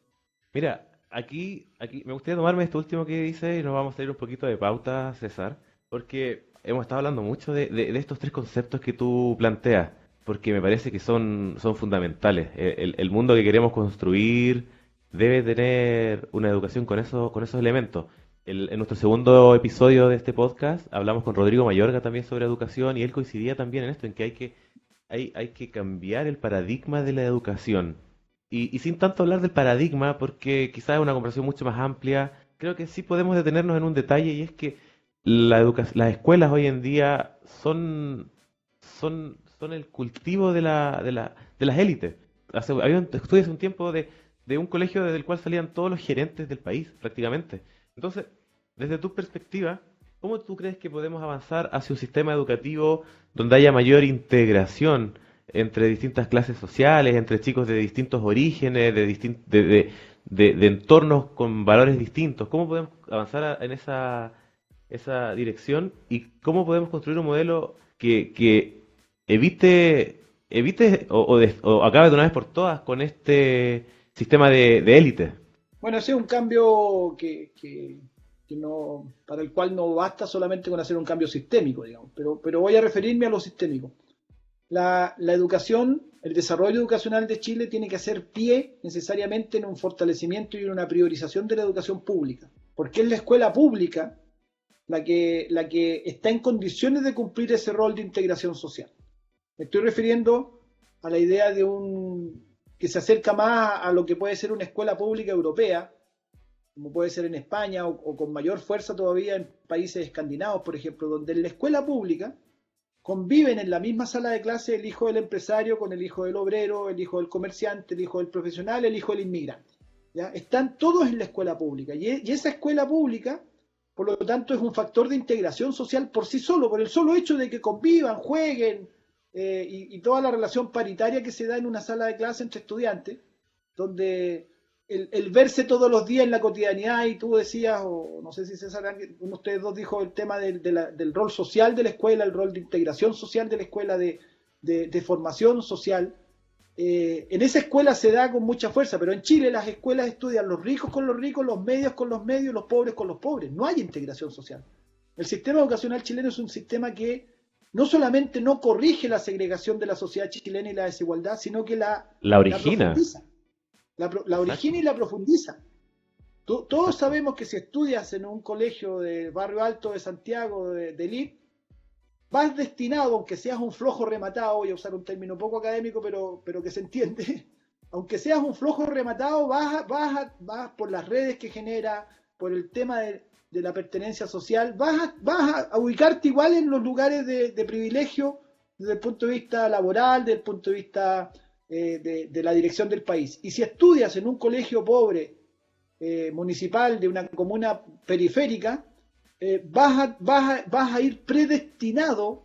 Mira, aquí, aquí me gustaría tomarme esto último que dice y nos vamos a ir un poquito de pauta, César, porque hemos estado hablando mucho de, de- de estos tres conceptos que tú planteas, porque me parece que son, son fundamentales. El, el- el mundo que queremos construir debe tener una educación con eso, con esos elementos. El- en nuestro segundo episodio de este podcast hablamos con Rodrigo Mayorga también sobre educación y él coincidía también en esto, en que hay que, hay, hay que cambiar el paradigma de la educación. Y, y sin tanto hablar del paradigma, porque quizás es una conversación mucho más amplia, creo que sí podemos detenernos en un detalle y es que la educa- las escuelas hoy en día son, son, son el cultivo de la, de la, de las élites. Hace, había un tiempo de, de un colegio desde el cual salían todos los gerentes del país, prácticamente. Entonces, desde tu perspectiva, ¿cómo tú crees que podemos avanzar hacia un sistema educativo donde haya mayor integración entre distintas clases sociales, entre chicos de distintos orígenes, de, distin- de, de- de- entornos con valores distintos? ¿Cómo podemos avanzar en esa, esa dirección y cómo podemos construir un modelo que, que evite, evite o, o acabe de una vez por todas con este sistema de, de élite? Bueno, ese es un cambio que, que- que no, para el cual no basta solamente con hacer un cambio sistémico, digamos, pero, pero voy a referirme a lo sistémico. La, la educación, el desarrollo educacional de Chile tiene que hacer pie necesariamente en un fortalecimiento y en una priorización de la educación pública, porque es la escuela pública la que, la que está en condiciones de cumplir ese rol de integración social. Me estoy refiriendo a la idea de un que se acerca más a lo que puede ser una escuela pública europea, como puede ser en España o, con mayor fuerza todavía en países escandinavos, por ejemplo, donde en la escuela pública conviven en la misma sala de clase el hijo del empresario con el hijo del obrero, el hijo del comerciante, el hijo del profesional, el hijo del inmigrante. ¿ya? Están todos en la escuela pública y, e- y esa escuela pública, por lo tanto, es un factor de integración social por sí solo, por el solo hecho de que convivan, jueguen eh, y, toda la relación paritaria que se da en una sala de clase entre estudiantes, donde el, verse todos los días en la cotidianidad, y tú decías, o no sé si César, uno de ustedes dos dijo el tema del, rol social de la escuela, el rol de integración social de la escuela, de formación social. Eh, en esa escuela se da con mucha fuerza, pero en Chile las escuelas estudian los ricos con los ricos, los medios con los medios, los pobres con los pobres. No hay integración social. El sistema educacional chileno es un sistema que no solamente no corrige la segregación de la sociedad chilena y la desigualdad, sino que la, La origina. profundiza. La, origina y la profundiza. Tú- todos sabemos que si estudias en un colegio de barrio alto de Santiago, de, de vas destinado, aunque seas un flojo rematado, voy a usar un término poco académico, pero, pero que se entiende, aunque seas un flojo rematado, vas, vas, vas por las redes que genera, por el tema de, de la pertenencia social, vas, a, vas a- ubicarte igual en los lugares de, privilegio desde el punto de vista laboral, desde el punto de vista eh, de, la dirección del país. Y si estudias en un colegio pobre, eh, municipal, de una comuna periférica, eh, vas, a, vas, vas a ir predestinado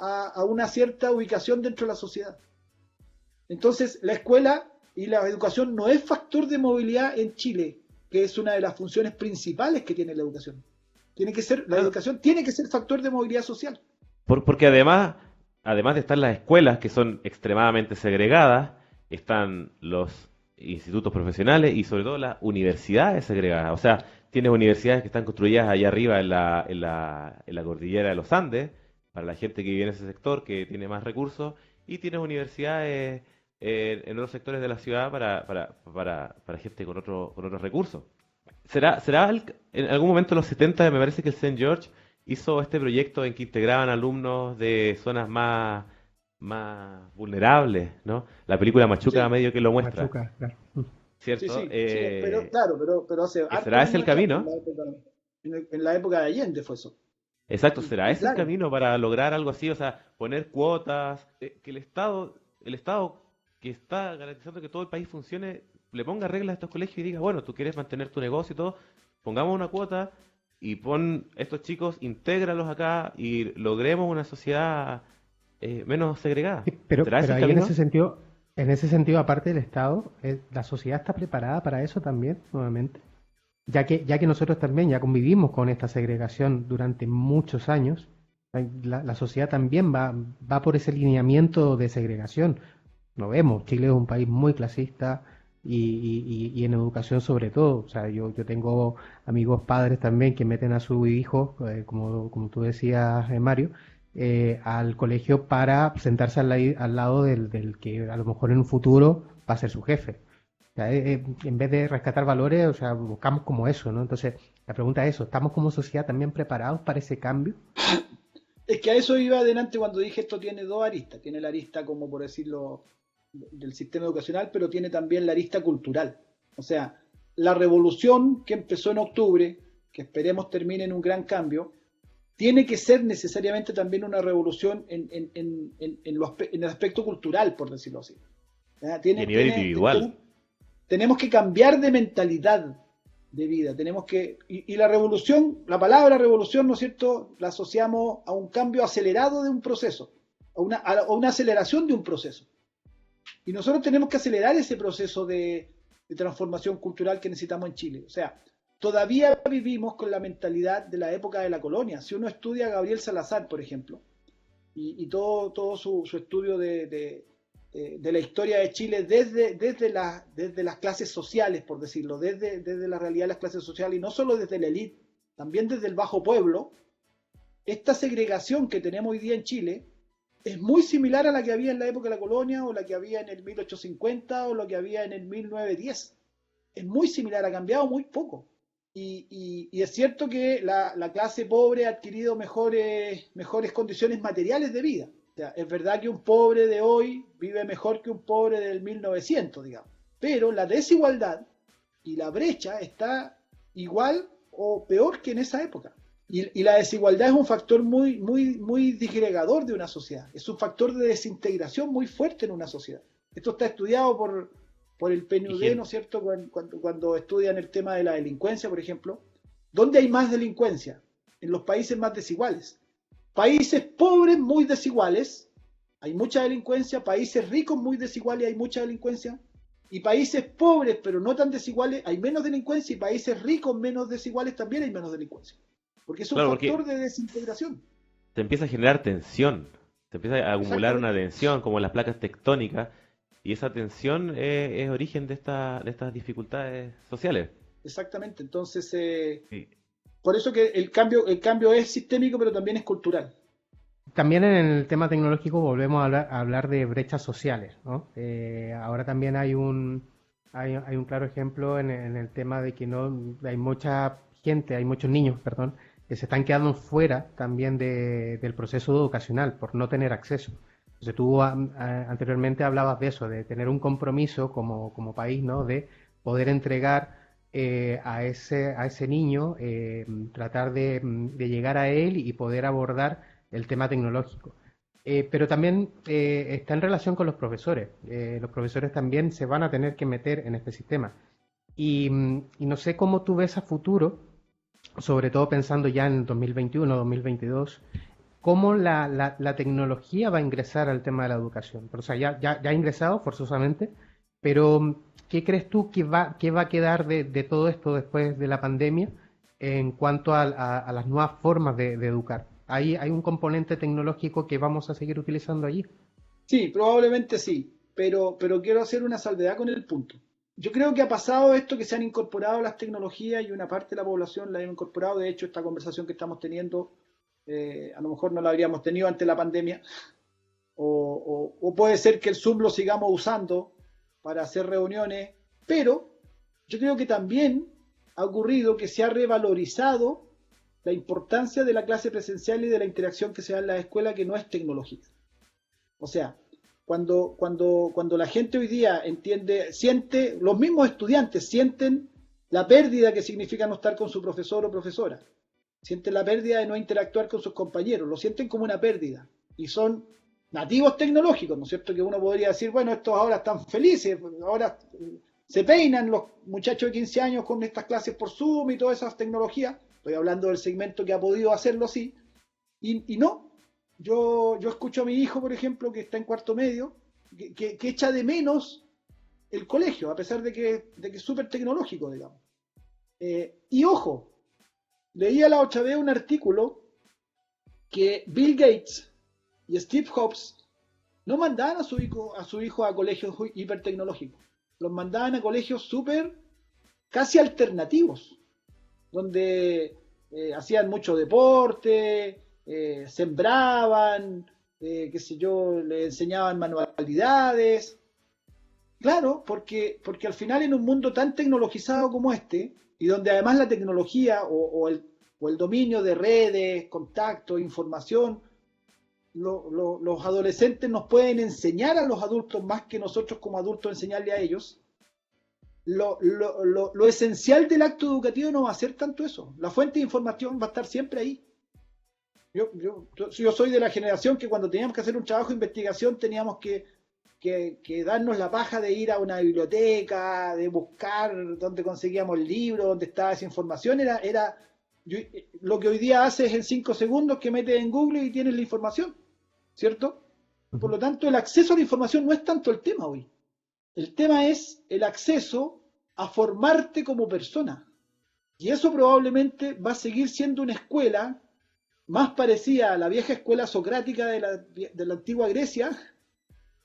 a una cierta ubicación dentro de la sociedad. Entonces, la escuela y la educación no es factor de movilidad en Chile, que es una de las funciones principales que tiene la educación. Tiene que ser, la Claro. educación tiene que ser factor de movilidad social. Por- porque además, además de estar las escuelas que son extremadamente segregadas, están los institutos profesionales y sobre todo las universidades segregadas. O sea, tienes universidades que están construidas allá arriba en la, en la, en la cordillera de los Andes, para la gente que vive en ese sector, que tiene más recursos, y tienes universidades eh, en otros sectores de la ciudad para, para, para, para gente con, otro, con otros recursos. ¿Será, será el- en algún momento en los 70, me parece que el St. George hizo este proyecto en que integraban alumnos de zonas más, más vulnerables, ¿no? La película Machuca Sí. medio que lo muestra, Machuca, claro. ¿cierto? Sí, sí, sí, Eh, pero claro, pero, pero hace ¿será ese el camino? En la, época, en la época de Allende fue eso. Exacto, ¿será ese el camino para lograr algo así? O sea, poner cuotas, eh, que el Estado, el Estado que está garantizando que todo el país funcione, le ponga reglas a estos colegios y diga, bueno, tú quieres mantener tu negocio y todo, pongamos una cuota y pon estos chicos, intégralos acá y logremos una sociedad eh, menos segregada. Pero, ¿Será ese pero ahí en ese sentido, en ese sentido, aparte del Estado, eh, la sociedad está preparada para eso también, nuevamente. Ya que, ya que nosotros también ya convivimos con esta segregación durante muchos años, la, la sociedad también va, va por ese lineamiento de segregación. Lo vemos, Chile es un país muy clasista y, y- y- en educación sobre todo. O sea, yo, yo tengo amigos padres también que meten a su hijo, eh, como, como tú decías, eh, Mario, eh, al colegio para sentarse al, al lado del, del que a lo mejor en un futuro va a ser su jefe. Eh, en vez de rescatar valores, o sea, buscamos como eso, ¿no? Entonces, la pregunta es eso, ¿estamos como sociedad también preparados para ese cambio? Es que a eso iba adelante cuando dije esto tiene dos aristas. Tiene la arista, como por decirlo, del sistema educacional, pero tiene también la arista cultural. O sea, la revolución que empezó en octubre, que esperemos termine en un gran cambio, tiene que ser necesariamente también una revolución en, en- en- en- en lo el aspecto cultural, por decirlo así. Tiene- a nivel tiene- individual. tenemos- tenemos que cambiar de mentalidad de vida. Tenemos que. Y, y la revolución, la palabra revolución, ¿no es cierto?, la asociamos a un cambio acelerado de un proceso, a una, a una aceleración de un proceso. Y nosotros tenemos que acelerar ese proceso de, de transformación cultural que necesitamos en Chile. O sea, todavía vivimos con la mentalidad de la época de la colonia. Si uno estudia a Gabriel Salazar, por ejemplo, y, y todo, todo su, su estudio de, de- de- de la historia de Chile desde, desde, la- desde las clases sociales, por decirlo, desde, desde la realidad de las clases sociales, y no solo desde la élite, también desde el bajo pueblo, esta segregación que tenemos hoy día en Chile es muy similar a la que había en la época de la colonia, o la que había en el 1850, o lo que había en el 1910. Es muy similar, ha cambiado muy poco. Y, es cierto que la, la clase pobre ha adquirido mejores, mejores condiciones materiales de vida. Es verdad que un pobre de hoy vive mejor que un pobre del 1900, digamos. Pero la desigualdad y la brecha está igual o peor que en esa época. Y, y la desigualdad es un factor muy, muy, muy disgregador de una sociedad. Es un factor de desintegración muy fuerte en una sociedad. Esto está estudiado por, por el PNUD. ¿no es cierto? Cuando, cuando, cuando estudian el tema de la delincuencia, por ejemplo. ¿Dónde hay más delincuencia? En los países más desiguales. Países pobres muy desiguales, hay mucha delincuencia. Países ricos muy desiguales, hay mucha delincuencia. Y países pobres pero no tan desiguales, hay menos delincuencia. Y países ricos menos desiguales también hay menos delincuencia. Porque es un Claro, factor de desintegración. Se empieza a generar tensión, se empieza a acumular una tensión como en las placas tectónicas y esa tensión es, es origen de, esta, de estas dificultades sociales. Exactamente. Entonces, eh, Sí. por eso que el cambio, el cambio es sistémico, pero también es cultural. También en el tema tecnológico volvemos a hablar, a hablar de brechas sociales, ¿no? Eh, ahora también hay un, hay, hay un claro ejemplo en, en el tema de que no hay mucha gente, hay muchos niños, perdón, que se están quedando fuera también de- del proceso educacional por no tener acceso. Entonces tú a- a- anteriormente hablabas de eso, de tener un compromiso como, como país, ¿no? De poder entregar eh, a ese, a ese niño, eh, tratar de, de llegar a él y poder abordar el tema tecnológico. Eh, pero también está en relación con los profesores. Los profesores también se van a tener que meter en este sistema. Y no sé cómo tú ves a futuro, sobre todo pensando ya en 2021, 2022, cómo la, la- tecnología va a ingresar al tema de la educación. Pero, o sea, ya, ya, ya ha ingresado forzosamente, pero ¿qué crees tú que va, que va a quedar de, de todo esto después de la pandemia en cuanto a, a- las nuevas formas de, educar? ¿Hay, ¿Hay un componente tecnológico que vamos a seguir utilizando allí? Sí, probablemente sí, pero, pero quiero hacer una salvedad con el punto. Yo creo que ha pasado esto que se han incorporado las tecnologías y una parte de la población la ha incorporado. De hecho, esta conversación que estamos teniendo, eh, a lo mejor no la habríamos tenido ante la pandemia. O, o- o puede ser que el Zoom lo sigamos usando para hacer reuniones, pero yo creo que también ha ocurrido que se ha revalorizado la importancia de la clase presencial y de la interacción que se da en la escuela que no es tecnológica. O sea, cuando, cuando, cuando la gente hoy día entiende, siente, los mismos estudiantes sienten la pérdida que significa no estar con su profesor o profesora, sienten la pérdida de no interactuar con sus compañeros, lo sienten como una pérdida. Y son nativos tecnológicos, ¿no es cierto? Que uno podría decir, bueno, estos ahora están felices, ahora se peinan los muchachos de 15 años con estas clases por Zoom y todas esas tecnologías, estoy hablando del segmento que ha podido hacerlo así, y, no, yo, yo escucho a mi hijo, por ejemplo, que está en cuarto medio, que, echa de menos el colegio, a pesar de que, de que es súper tecnológico, digamos. Eh, y ojo, leía la otra vez un artículo que Bill Gates y Steve Jobs no mandaban a su hijo a, su hijo a colegios hipertecnológicos, los mandaban a colegios súper casi alternativos, donde eh, hacían mucho deporte, eh, sembraban, eh, qué sé yo, le enseñaban manualidades. Claro, porque, porque al final en un mundo tan tecnologizado como este, y donde además la tecnología o, el, o el, dominio de redes, contacto, información, los adolescentes nos pueden enseñar a los adultos más que nosotros como adultos enseñarle a ellos, lo, lo, esencial del acto educativo no va a ser tanto eso. La fuente de información va a estar siempre ahí. Yo, yo, soy de la generación que cuando teníamos que hacer un trabajo de investigación teníamos que, darnos la paja de ir a una biblioteca, de buscar dónde conseguíamos el libro, dónde estaba esa información. Era, era lo que hoy día haces en cinco segundos que metes en Google y tienes la información, ¿cierto? Por lo tanto, el acceso a la información no es tanto el tema hoy. El tema es el acceso a formarte como persona. Y eso probablemente va a seguir siendo una escuela más parecida a la vieja escuela socrática de la, de la antigua Grecia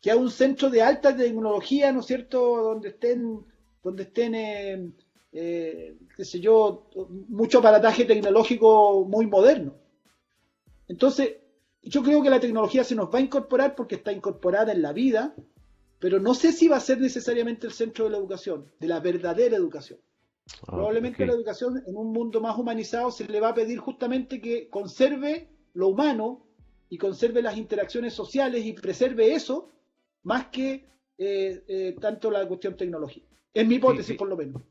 que a un centro de alta tecnología, ¿no es cierto?, donde estén, donde estén eh, eh, qué sé yo, mucho aparataje tecnológico muy moderno. Entonces, yo creo que la tecnología se nos va a incorporar porque está incorporada en la vida, pero no sé si va a ser necesariamente el centro de la educación, de la verdadera educación. Ah, Probablemente la educación en un mundo más humanizado se le va a pedir justamente que conserve lo humano y conserve las interacciones sociales y preserve eso más que eh, eh, tanto la cuestión tecnológica. Es mi hipótesis, por lo menos.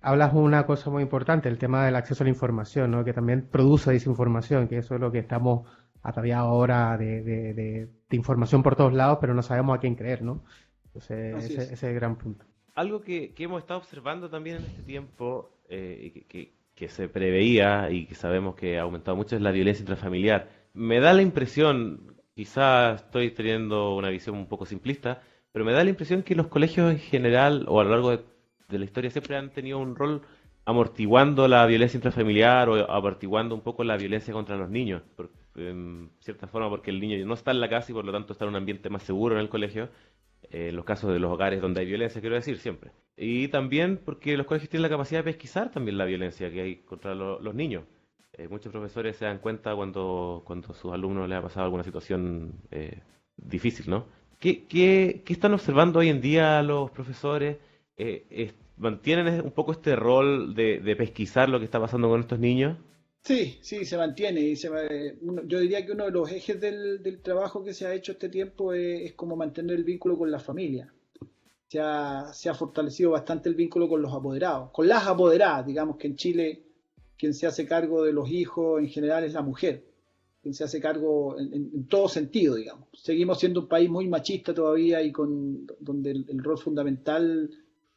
Hablas una cosa muy importante, el tema del acceso a la información, ¿no? que también produce desinformación, que eso es lo que estamos ataviados ahora de, de, información por todos lados, pero no sabemos a quién creer, ¿no? Entonces, ese, ese es el gran punto algo que, hemos estado observando también en este tiempo, eh, que, se preveía y que sabemos que ha aumentado mucho, es la violencia intrafamiliar. Me da la impresión, quizás estoy teniendo una visión un poco simplista, pero me da la impresión que los colegios en general, o a lo largo de, la historia, siempre han tenido un rol amortiguando la violencia intrafamiliar o amortiguando un poco la violencia contra los niños, en cierta forma porque el niño no está en la casa y por lo tanto está en un ambiente más seguro en el colegio en los casos de los hogares donde hay violencia, quiero decir, siempre. Y también porque los colegios tienen la capacidad de pesquisar también la violencia que hay contra los niños. Eh, muchos profesores se dan cuenta cuando, cuando a sus alumnos les ha pasado alguna situación eh, difícil, ¿no? ¿Qué, ¿Qué, qué, están observando hoy en día los profesores? Eh, ¿Mantienen un poco este rol de, de pesquisar lo que está pasando con estos niños? Sí, sí, se mantiene. Y se, yo diría que uno de los ejes del, del trabajo que se ha hecho este tiempo es, como mantener el vínculo con la familia. Se ha, se ha, fortalecido bastante el vínculo con los apoderados, con las apoderadas. Digamos que en Chile quien se hace cargo de los hijos en general es la mujer, quien se hace cargo en, todo sentido, digamos. Seguimos siendo un país muy machista todavía y con donde el, rol fundamental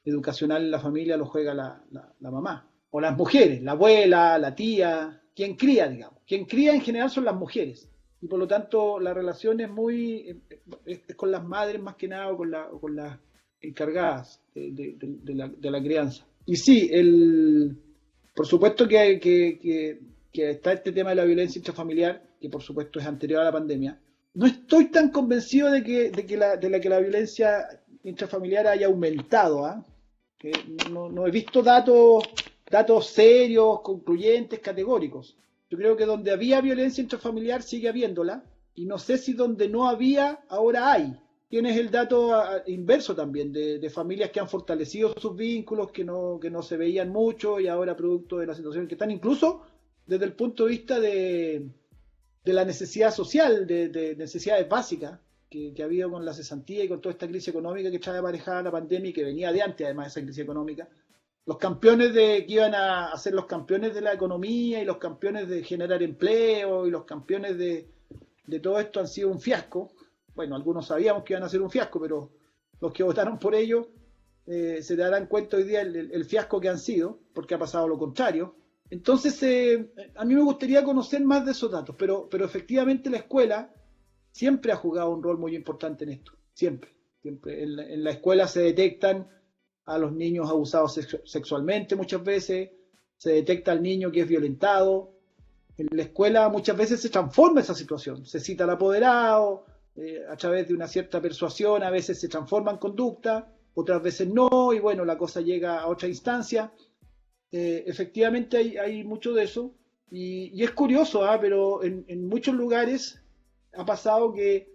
educacional en la familia lo juega la, la mamá o las mujeres, la abuela, la tía, quien cría, digamos. Quien cría en general son las mujeres. Y por lo tanto la relación es muy es con las madres más que nada o con, la, con las encargadas de, la, crianza. Y sí, el, por supuesto que, que, está este tema de la violencia intrafamiliar, que por supuesto es anterior a la pandemia. No estoy tan convencido de que, de que, la, de la, que la violencia intrafamiliar haya aumentado. ¿ah? No he visto datos datos serios, concluyentes, categóricos. Yo creo que donde había violencia intrafamiliar sigue habiéndola, y no sé si donde no había, ahora hay. Tienes el dato inverso también, de, familias que han fortalecido sus vínculos, que no, que no se veían mucho y ahora producto de la situación que están, incluso desde el punto de vista de, la necesidad social, de, necesidades básicas, que, ha habido con la cesantía y con toda esta crisis económica que trae aparejada la pandemia y que venía de antes, además de esa crisis económica. Los campeones de que iban a ser los campeones de la economía y los campeones de generar empleo y los campeones de, todo esto han sido un fiasco. Bueno, algunos sabíamos que iban a ser un fiasco, pero los que votaron por ello eh, se darán cuenta hoy día el, fiasco que han sido, porque ha pasado lo contrario. Entonces, eh, a mí me gustaría conocer más de esos datos, pero, pero efectivamente la escuela siempre ha jugado un rol muy importante en esto, siempre. siempre. En, la, escuela se detectan a los niños abusados sexualmente muchas veces, se detecta al niño que es violentado. En la escuela muchas veces se transforma esa situación, se cita al apoderado, eh, a través de una cierta persuasión, a veces se transforma en conducta, otras veces no, y bueno, la cosa llega a otra instancia. Eh, efectivamente hay, mucho de eso, y, es curioso, ¿ah? pero en muchos lugares ha pasado que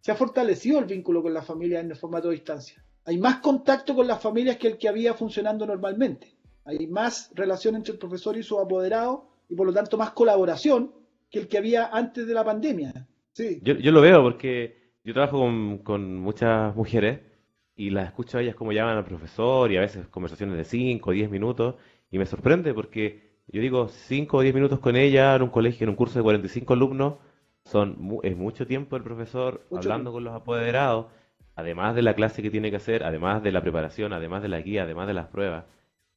se ha fortalecido el vínculo con la familia en el formato de distancia. Hay más contacto con las familias que el que había funcionando normalmente. Hay más relación entre el profesor y su apoderado y por lo tanto más colaboración que el que había antes de la pandemia. Sí. Yo, lo veo porque yo trabajo con, muchas mujeres y las escucho a ellas como llaman al profesor y a veces conversaciones de 5 o 10 minutos y me sorprende porque yo digo 5 o 10 minutos con ella en un colegio, en un curso de 45 alumnos son es mucho tiempo el profesor hablando con los apoderados, además de la clase que tiene que hacer, además de la preparación, además de la guía, además de las pruebas.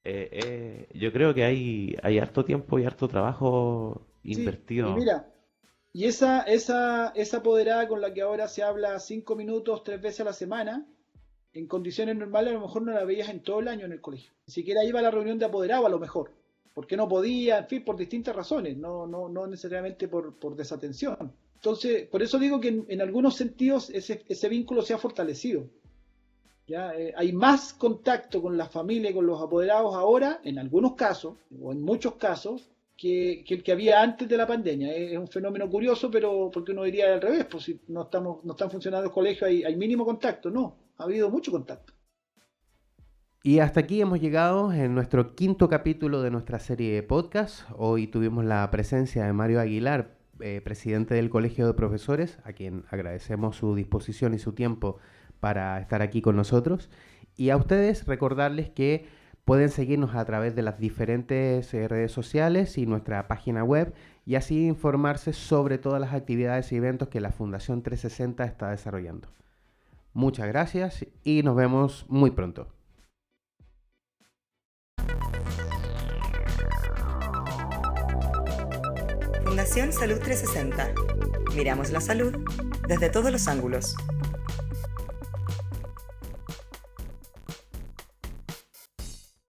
Eh, eh, yo creo que hay, hay harto tiempo y harto trabajo invertido. y mira, y esa, esa, esa apoderada con la que ahora se habla cinco minutos, tres veces a la semana, en condiciones normales a lo mejor no la veías en todo el año en el colegio. Ni siquiera iba a la reunión de apoderado a lo mejor porque no podía, en fin, por distintas razones, no, no, no necesariamente por, por desatención. Entonces, por eso digo que en, algunos sentidos ese, ese, vínculo se ha fortalecido. ¿ya? Eh, hay más contacto con la familia y con los apoderados ahora, en algunos casos, o en muchos casos, que, que, el que había antes de la pandemia. Es, un fenómeno curioso, pero porque uno diría al revés, pues si no, estamos, no están funcionando los colegios, hay, hay mínimo contacto. No, ha habido mucho contacto. Y hasta aquí hemos llegado en nuestro quinto capítulo de nuestra serie de podcast. Hoy tuvimos la presencia de Mario Aguilar, eh, presidente del Colegio de Profesores, a quien agradecemos su disposición y su tiempo para estar aquí con nosotros. Y a ustedes recordarles que pueden seguirnos a través de las diferentes eh, redes sociales y nuestra página web y así informarse sobre todas las actividades y eventos que la Fundación 360 está desarrollando. Muchas gracias y nos vemos muy pronto. Fundación Salud 360. Miramos la salud desde todos los ángulos.